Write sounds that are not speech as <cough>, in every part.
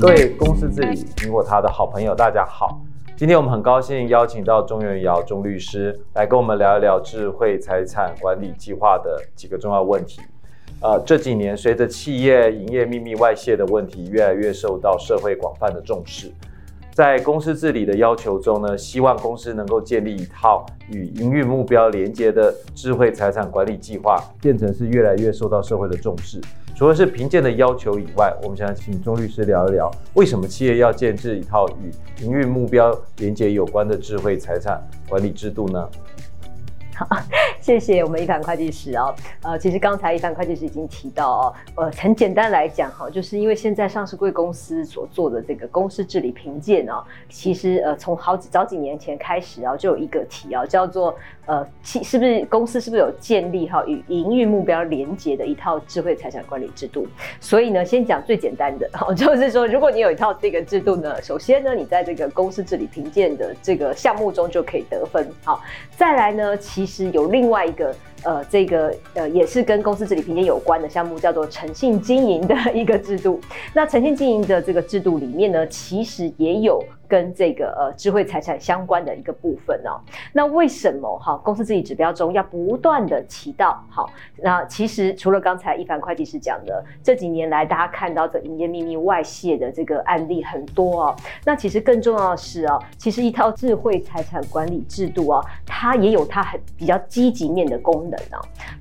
各位公司治理，苹果他的好朋友，大家好。今天我们很高兴邀请到钟元尧钟律师来跟我们聊一聊智慧财产管理计划的几个重要问题。呃，这几年随着企业营业秘密外泄的问题越来越受到社会广泛的重视。在公司治理的要求中呢，希望公司能够建立一套与营运目标连接的智慧财产管理计划，变成是越来越受到社会的重视。除了是评鉴的要求以外，我们想请钟律师聊一聊，为什么企业要建置一套与营运目标连接有关的智慧财产管理制度呢？好，谢谢我们一凡会计师哦。呃，其实刚才一凡会计师已经提到哦，呃，很简单来讲哈，就是因为现在上市贵公司所做的这个公司治理评鉴哦，其实呃从好几早几年前开始啊，就有一个题啊，叫做呃，其是不是公司是不是有建立哈与营运目标连接的一套智慧财产管理制度？所以呢，先讲最简单的，<laughs> 就是说，如果你有一套这个制度呢，首先呢，你在这个公司治理评鉴的这个项目中就可以得分。好，再来呢，其实有另外一个。呃，这个呃也是跟公司治理评鉴有关的项目，叫做诚信经营的一个制度。那诚信经营的这个制度里面呢，其实也有跟这个呃智慧财产相关的一个部分哦。那为什么哈公司治理指标中要不断的提到？好，那其实除了刚才一凡会计师讲的，这几年来大家看到的营业秘密外泄的这个案例很多哦。那其实更重要的是哦，其实一套智慧财产管理制度哦，它也有它很比较积极面的功。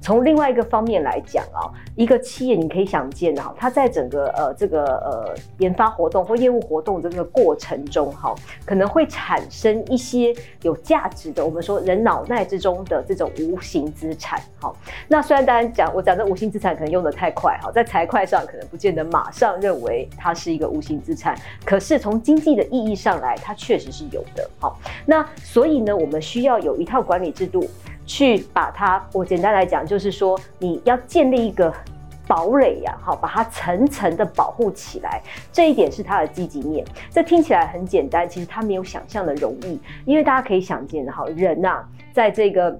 从另外一个方面来讲啊，一个企业你可以想见啊，它在整个呃这个呃研发活动或业务活动这个过程中哈，可能会产生一些有价值的，我们说人脑袋之中的这种无形资产。好，那虽然大家讲我讲的无形资产可能用得太快哈，在财会上可能不见得马上认为它是一个无形资产，可是从经济的意义上来，它确实是有的。好，那所以呢，我们需要有一套管理制度。去把它，我简单来讲，就是说你要建立一个堡垒呀，好，把它层层的保护起来，这一点是它的积极面。这听起来很简单，其实它没有想象的容易，因为大家可以想见，哈，人呐，在这个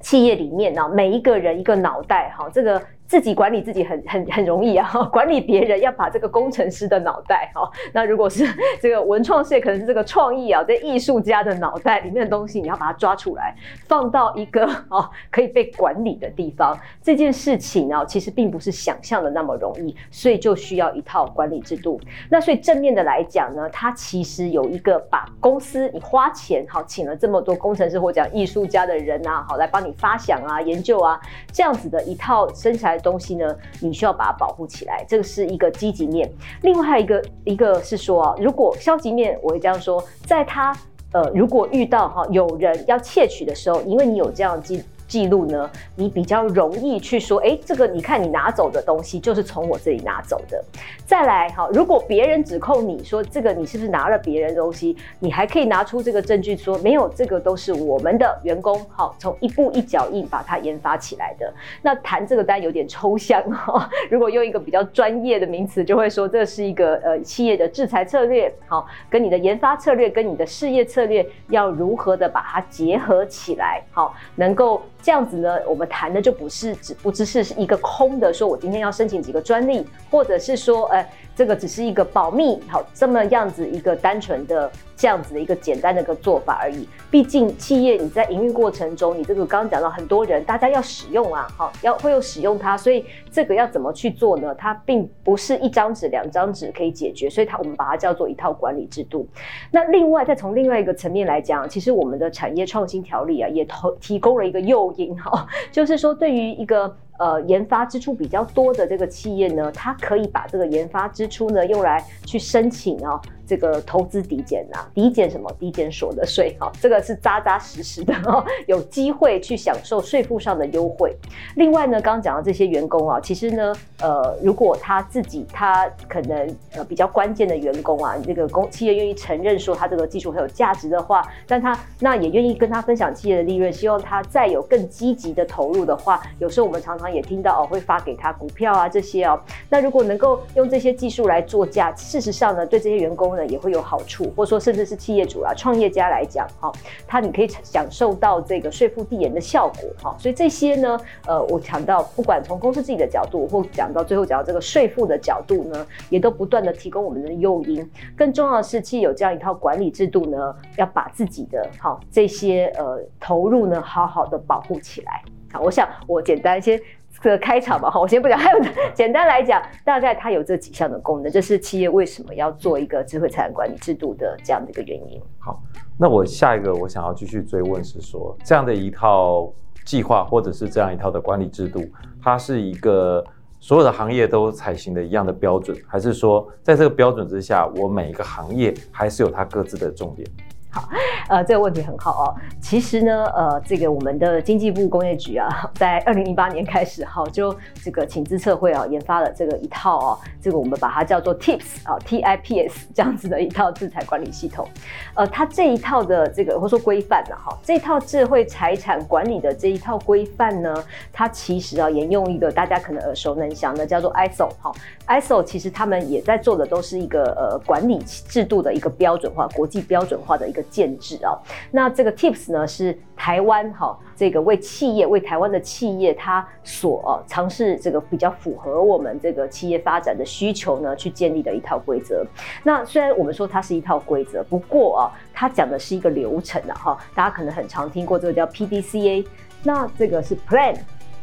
企业里面呢，每一个人一个脑袋，哈，这个。自己管理自己很很很容易啊，<laughs> 管理别人要把这个工程师的脑袋哈，那如果是这个文创事业，可能是这个创意啊，这艺术家的脑袋里面的东西，你要把它抓出来，放到一个哦可以被管理的地方。这件事情呢，其实并不是想象的那么容易，所以就需要一套管理制度。那所以正面的来讲呢，它其实有一个把公司你花钱好请了这么多工程师或讲艺术家的人啊，好来帮你发想啊、研究啊这样子的一套生产。东西呢，你需要把它保护起来，这个是一个积极面。另外还有一个，一个是说啊，如果消极面，我会这样说，在他呃，如果遇到哈有人要窃取的时候，因为你有这样记。记录呢，你比较容易去说，哎，这个你看你拿走的东西就是从我这里拿走的。再来，哈，如果别人指控你说这个你是不是拿了别人的东西，你还可以拿出这个证据说没有，这个都是我们的员工，好，从一步一脚印把它研发起来的。那谈这个单有点抽象哈，如果用一个比较专业的名词，就会说这是一个呃企业的制裁策略，好，跟你的研发策略跟你的事业策略要如何的把它结合起来，好，能够。这样子呢，我们谈的就不是只不只是一个空的，说我今天要申请几个专利，或者是说，呃，这个只是一个保密，好，这么样子一个单纯的。这样子的一个简单的一个做法而已。毕竟企业你在营运过程中，你这个刚刚讲到很多人，大家要使用啊，好，要会有使用它，所以这个要怎么去做呢？它并不是一张纸、两张纸可以解决，所以它我们把它叫做一套管理制度。那另外再从另外一个层面来讲，其实我们的产业创新条例啊，也投提供了一个诱因哈，就是说对于一个。呃，研发支出比较多的这个企业呢，它可以把这个研发支出呢用来去申请啊，这个投资抵减呐，抵减什么？抵减所得税哈，这个是扎扎实实的哦，<laughs> 有机会去享受税负上的优惠。另外呢，刚刚讲到这些员工啊，其实呢，呃，如果他自己他可能呃比较关键的员工啊，这个公企业愿意承认说他这个技术很有价值的话，但他那也愿意跟他分享企业的利润，希望他再有更积极的投入的话，有时候我们常常。也听到哦，会发给他股票啊这些哦。那如果能够用这些技术来做价，事实上呢，对这些员工呢也会有好处，或者说甚至是企业主啊、创业家来讲，哈，他你可以享受到这个税负递延的效果，哈，所以这些呢，呃，我讲到不管从公司自己的角度，或讲到最后讲到这个税负的角度呢，也都不断的提供我们的诱因。更重要的是，既有这样一套管理制度呢，要把自己的哈这些呃投入呢，好好的保护起来。好，我想我简单先。这个开场吧，哈，我先不讲，还有简单来讲，大概它有这几项的功能，这是企业为什么要做一个智慧财产管理制度的这样的一个原因。好，那我下一个我想要继续追问是说，这样的一套计划或者是这样一套的管理制度，它是一个所有的行业都采行的一样的标准，还是说在这个标准之下，我每一个行业还是有它各自的重点？好，呃，这个问题很好哦。其实呢，呃，这个我们的经济部工业局啊，<laughs> 在二零零八年开始哈，就这个请资策会啊，研发了这个一套啊，这个我们把它叫做 TIPS 啊，T I P S 这样子的一套制裁管理系统。呃，它这一套的这个或说规范呢，哈，这套智慧财产管理的这一套规范呢，它其实啊，沿用一个大家可能耳熟能详的叫做 ISO 哈，ISO 其实他们也在做的都是一个呃管理制度的一个标准化、国际标准化的一个。建制啊，那这个 TIPS 呢是台湾哈，这个为企业为台湾的企业，它所尝试这个比较符合我们这个企业发展的需求呢，去建立的一套规则。那虽然我们说它是一套规则，不过啊，它讲的是一个流程啊哈，大家可能很常听过这个叫 PDCA，那这个是 Plan、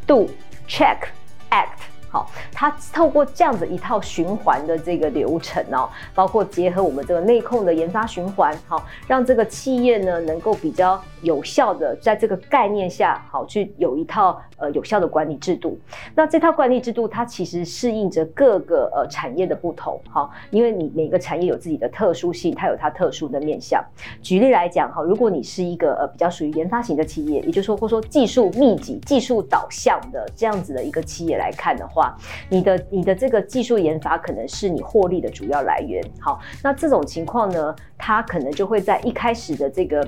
Do、Check、Act。好，它透过这样子一套循环的这个流程哦，包括结合我们这个内控的研发循环，好，让这个企业呢能够比较有效的在这个概念下，好去有一套呃有效的管理制度。那这套管理制度它其实适应着各个呃产业的不同，哈，因为你每个产业有自己的特殊性，它有它特殊的面向。举例来讲，哈，如果你是一个呃比较属于研发型的企业，也就是说或说技术密集、技术导向的这样子的一个企业来看的话。你的你的这个技术研发可能是你获利的主要来源。好，那这种情况呢，它可能就会在一开始的这个。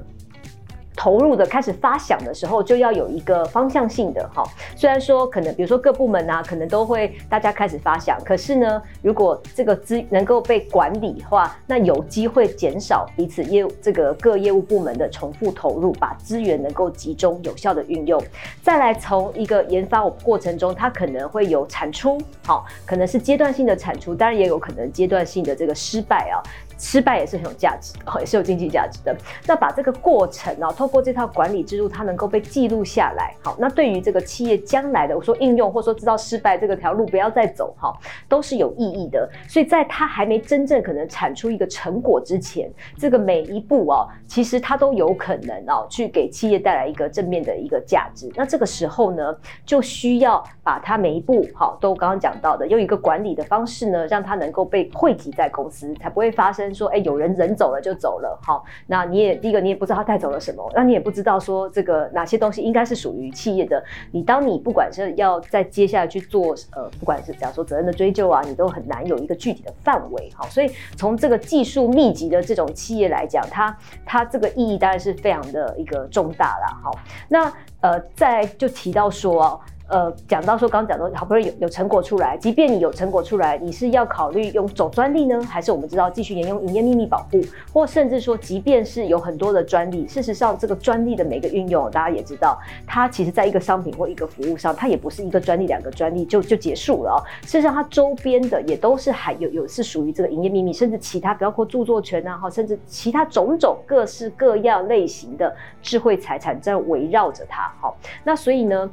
投入的开始发想的时候，就要有一个方向性的哈。虽然说可能，比如说各部门啊，可能都会大家开始发想，可是呢，如果这个资能够被管理的话，那有机会减少彼此业务这个各业务部门的重复投入，把资源能够集中有效的运用。再来从一个研发过程中，它可能会有产出，好，可能是阶段性的产出，当然也有可能阶段性的这个失败啊。失败也是很有价值的，也是有经济价值的。那把这个过程呢，透过这套管理制度，它能够被记录下来。好，那对于这个企业将来的，我说应用或者说知道失败这个条路不要再走，哈，都是有意义的。所以在它还没真正可能产出一个成果之前，这个每一步哦，其实它都有可能哦，去给企业带来一个正面的一个价值。那这个时候呢，就需要把它每一步好，都刚刚讲到的，用一个管理的方式呢，让它能够被汇集在公司，才不会发生。说哎，有人人走了就走了，好，那你也第一个你也不知道他带走了什么，那你也不知道说这个哪些东西应该是属于企业的。你当你不管是要在接下来去做呃，不管是假如说责任的追究啊，你都很难有一个具体的范围，好，所以从这个技术密集的这种企业来讲，它它这个意义当然是非常的一个重大啦，好，那呃再就提到说。呃，讲到说，刚刚讲到，好不容易有有成果出来，即便你有成果出来，你是要考虑用走专利呢，还是我们知道继续沿用营业秘密保护，或甚至说，即便是有很多的专利，事实上这个专利的每个运用，大家也知道，它其实在一个商品或一个服务上，它也不是一个专利两个专利就就结束了哦。事实上，它周边的也都是还有有是属于这个营业秘密，甚至其他包括著作权啊，哈，甚至其他种种各式各样类型的智慧财产在围绕着它。好，那所以呢，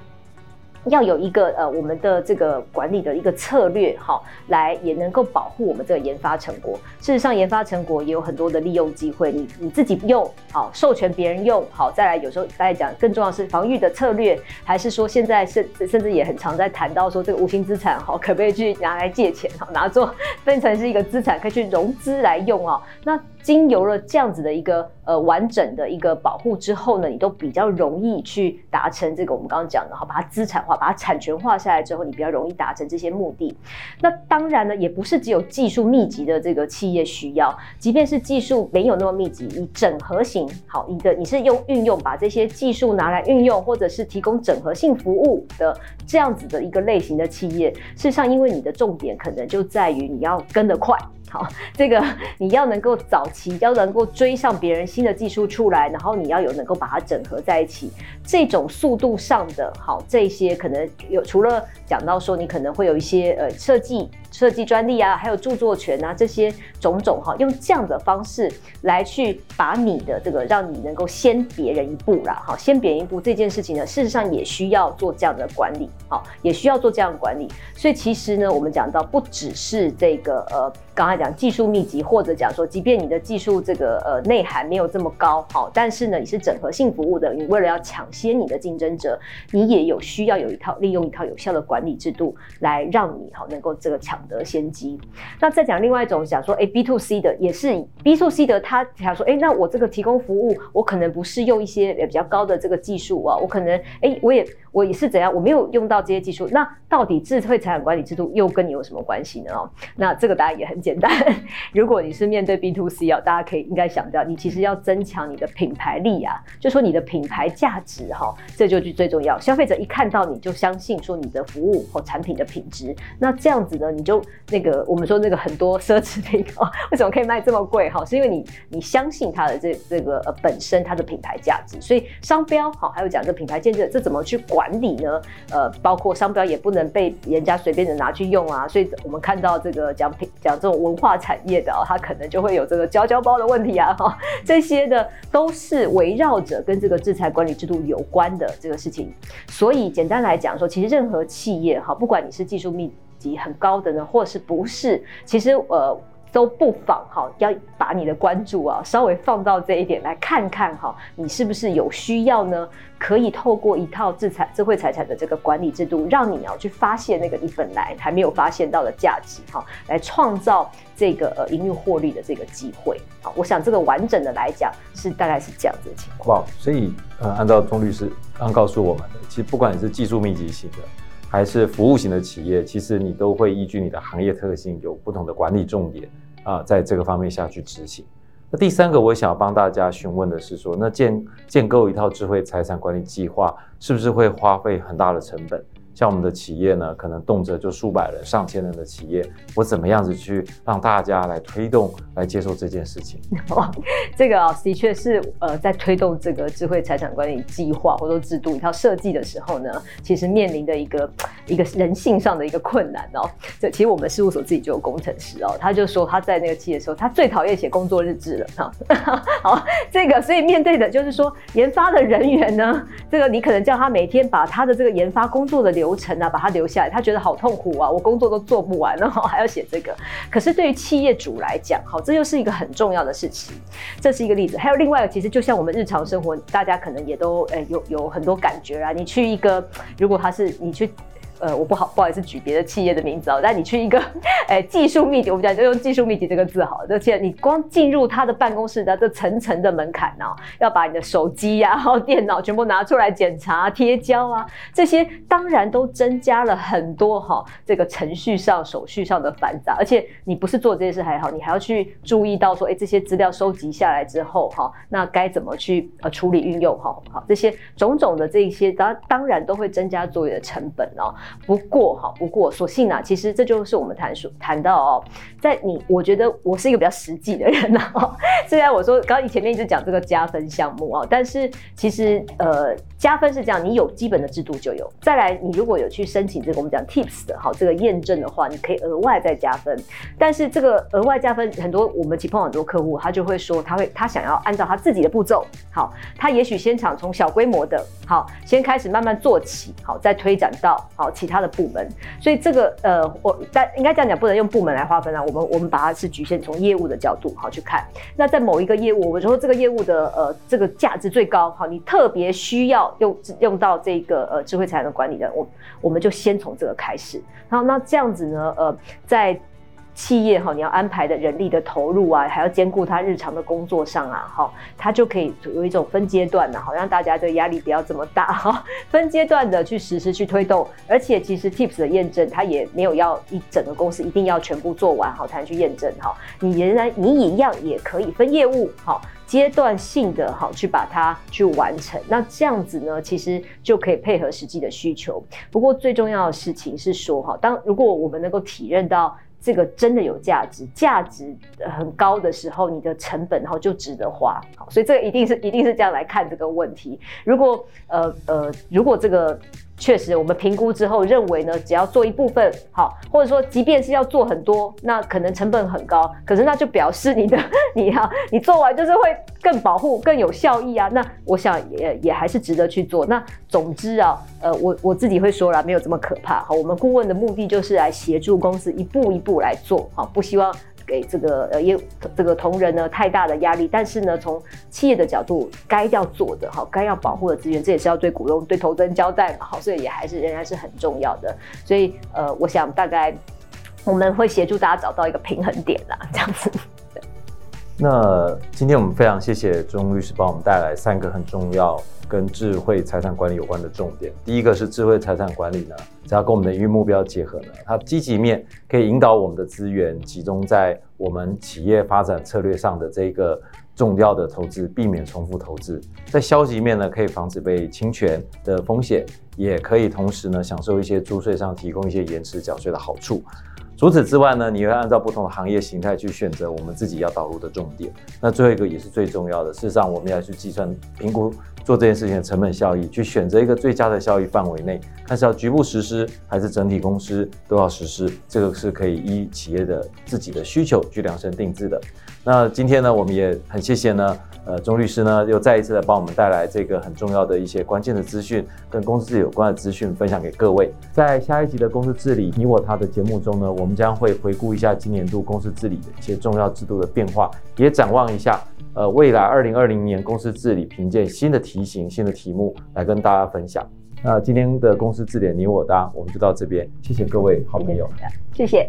要有一个呃，我们的这个管理的一个策略，哈，来也能够保护我们这个研发成果。事实上，研发成果也有很多的利用机会，你你自己用好，授权别人用好，再来有时候大家讲，更重要的是防御的策略，还是说现在甚甚至也很常在谈到说这个无形资产，哈，可不可以去拿来借钱，哈，拿做 <laughs> 分成是一个资产，可以去融资来用啊？那经由了这样子的一个呃完整的一个保护之后呢，你都比较容易去达成这个我们刚刚讲的，哈，把它资产化。把它产权化下来之后，你比较容易达成这些目的。那当然呢，也不是只有技术密集的这个企业需要，即便是技术没有那么密集，以整合型好，你的你是用运用把这些技术拿来运用，或者是提供整合性服务的这样子的一个类型的企业，事实上，因为你的重点可能就在于你要跟得快。好，这个你要能够早期要能够追上别人新的技术出来，然后你要有能够把它整合在一起，这种速度上的好，这些可能有除了讲到说你可能会有一些呃设计。设计专利啊，还有著作权啊，这些种种哈，用这样的方式来去把你的这个，让你能够先别人一步啦，哈，先别人一步这件事情呢，事实上也需要做这样的管理，好，也需要做这样的管理。所以其实呢，我们讲到不只是这个呃。刚才讲技术密集，或者讲说，即便你的技术这个呃内涵没有这么高，好，但是呢，你是整合性服务的，你为了要抢接你的竞争者，你也有需要有一套利用一套有效的管理制度来让你好能够这个抢得先机。那再讲另外一种讲说，哎，B to C 的也是 B to C 的，他想说，哎，那我这个提供服务，我可能不是用一些比较高的这个技术啊，我可能哎，我也我也是怎样，我没有用到这些技术，那到底智慧财产管理制度又跟你有什么关系呢？哦，那这个答案也很。简单，<laughs> 如果你是面对 B to C 啊，大家可以应该想到，你其实要增强你的品牌力啊，就说你的品牌价值哈，这就是最重要。消费者一看到你就相信说你的服务或产品的品质，那这样子呢，你就那个我们说那个很多奢侈品哦，为什么可以卖这么贵哈？<laughs> 是因为你你相信它的这这个呃本身它的品牌价值，所以商标好，还有讲这品牌建设，这怎么去管管理呢？呃，包括商标也不能被人家随便的拿去用啊，所以我们看到这个讲品讲这种。文化产业的哦，它可能就会有这个交交包的问题啊，哈，这些的都是围绕着跟这个制裁管理制度有关的这个事情。所以简单来讲说，其实任何企业哈，不管你是技术密集很高的呢，或是不是，其实呃。都不妨哈，要把你的关注啊稍微放到这一点来看看哈，你是不是有需要呢？可以透过一套智财智慧财产的这个管理制度，让你要去发现那个你本来还没有发现到的价值哈，来创造这个呃营运获利的这个机会。好，我想这个完整的来讲是大概是这样子的情况。哇，所以呃，按照钟律师刚告诉我们的，其实不管你是技术密集型的，还是服务型的企业，其实你都会依据你的行业特性有不同的管理重点啊，在这个方面下去执行。那第三个，我想要帮大家询问的是说，那建建构一套智慧财产管理计划，是不是会花费很大的成本？像我们的企业呢，可能动辄就数百人、上千人的企业，我怎么样子去让大家来推动、来接受这件事情？<laughs> 哇，这个、的确是呃，在推动这个智慧财产管理计划或者制度一套设计的时候呢，其实面临的一个一个人性上的一个困难哦。这其实我们事务所自己就有工程师哦，他就说他在那个企业的时候，他最讨厌写工作日志了哈。<laughs> 好，这个所以面对的就是说研发的人员呢，这个你可能叫他每天把他的这个研发工作的流流程啊，把他留下来，他觉得好痛苦啊！我工作都做不完，然后还要写这个。可是对于企业主来讲，好，这又是一个很重要的事情。这是一个例子，还有另外，其实就像我们日常生活，大家可能也都诶有有很多感觉啊。你去一个，如果他是你去。呃，我不好不好意思举别的企业的名字哦，但你去一个，<laughs> 哎、技术密集，我们讲就用技术密集这个字好。而且你光进入他的办公室的这层层的门槛哦，要把你的手机呀、啊、然后电脑全部拿出来检查、贴胶啊，这些当然都增加了很多哈、哦，这个程序上、手续上的繁杂。而且你不是做这些事还好，你还要去注意到说，哎，这些资料收集下来之后哈、那该怎么去呃处理运用哈？好，这些种种的这一些当当然都会增加作业的成本哦。不过哈，不过所幸啊，其实这就是我们谈说谈到哦，在你，我觉得我是一个比较实际的人呐、虽然我说刚刚你前面一直讲这个加分项目啊，但是其实呃。加分是这样，你有基本的制度就有。再来，你如果有去申请这个我们讲 TIPS 的好这个验证的话，你可以额外再加分。但是这个额外加分，很多我们其实碰到很多客户，他就会说他会他想要按照他自己的步骤，好，他也许先场从小规模的，好，先开始慢慢做起，好，再推展到好其他的部门。所以这个呃，我但应该这样讲，不能用部门来划分啊。我们我们把它是局限从业务的角度好去看。那在某一个业务，我们说这个业务的呃这个价值最高，好，你特别需要。用用到这个呃智慧财产管理的，我我们就先从这个开始。然后那这样子呢，呃，在企业哈，你要安排的人力的投入啊，还要兼顾他日常的工作上啊，哈，他就可以有一种分阶段的，好让大家的压力不要这么大哈，分阶段的去实施去推动。而且其实 TIPS 的验证，他也没有要一整个公司一定要全部做完好才能去验证哈，你仍然你一样也可以分业务哈。阶段性的好去把它去完成。那这样子呢，其实就可以配合实际的需求。不过最重要的事情是说哈，当如果我们能够体认到。这个真的有价值，价值很高的时候，你的成本然后就值得花，好，所以这个一定是一定是这样来看这个问题。如果呃呃，如果这个。确实，我们评估之后认为呢，只要做一部分好，或者说即便是要做很多，那可能成本很高，可是那就表示你的 <laughs> 你要你做完就是会更保护、更有效益啊。那我想也也还是值得去做。那总之啊，呃，我我自己会说啦，没有这么可怕。好，我们顾问的目的就是来协助公司一步一步来做，好，不希望。给这个呃业这个同仁呢太大的压力，但是呢，从企业的角度，该要做的哈，该要保护的资源，这也是要对股东、对投资人交代嘛，好，所以也还是仍然是很重要的。所以呃，我想大概我们会协助大家找到一个平衡点啦，这样子。那今天我们非常谢谢钟律师帮我们带来三个很重要。跟智慧财产管理有关的重点，第一个是智慧财产管理呢，只要跟我们的营运目标结合呢，它积极面可以引导我们的资源集中在我们企业发展策略上的这个重要的投资，避免重复投资；在消极面呢，可以防止被侵权的风险，也可以同时呢享受一些租税上提供一些延迟缴税的好处。除此之外呢，你会按照不同的行业形态去选择我们自己要导入的重点。那最后一个也是最重要的，事实上我们要去计算评估做这件事情的成本效益，去选择一个最佳的效益范围内，看是要局部实施还是整体公司都要实施，这个是可以依企业的自己的需求去量身定制的。那今天呢，我们也很谢谢呢。呃，钟律师呢又再一次的帮我们带来这个很重要的一些关键的资讯，跟公司有关的资讯分享给各位。在下一集的公司治理你我他的节目中呢，我们将会回顾一下今年度公司治理的一些重要制度的变化，也展望一下呃未来二零二零年公司治理评鉴新的题型、新的题目来跟大家分享。那今天的公司治理你我他，我们就到这边，谢谢各位好朋友，谢谢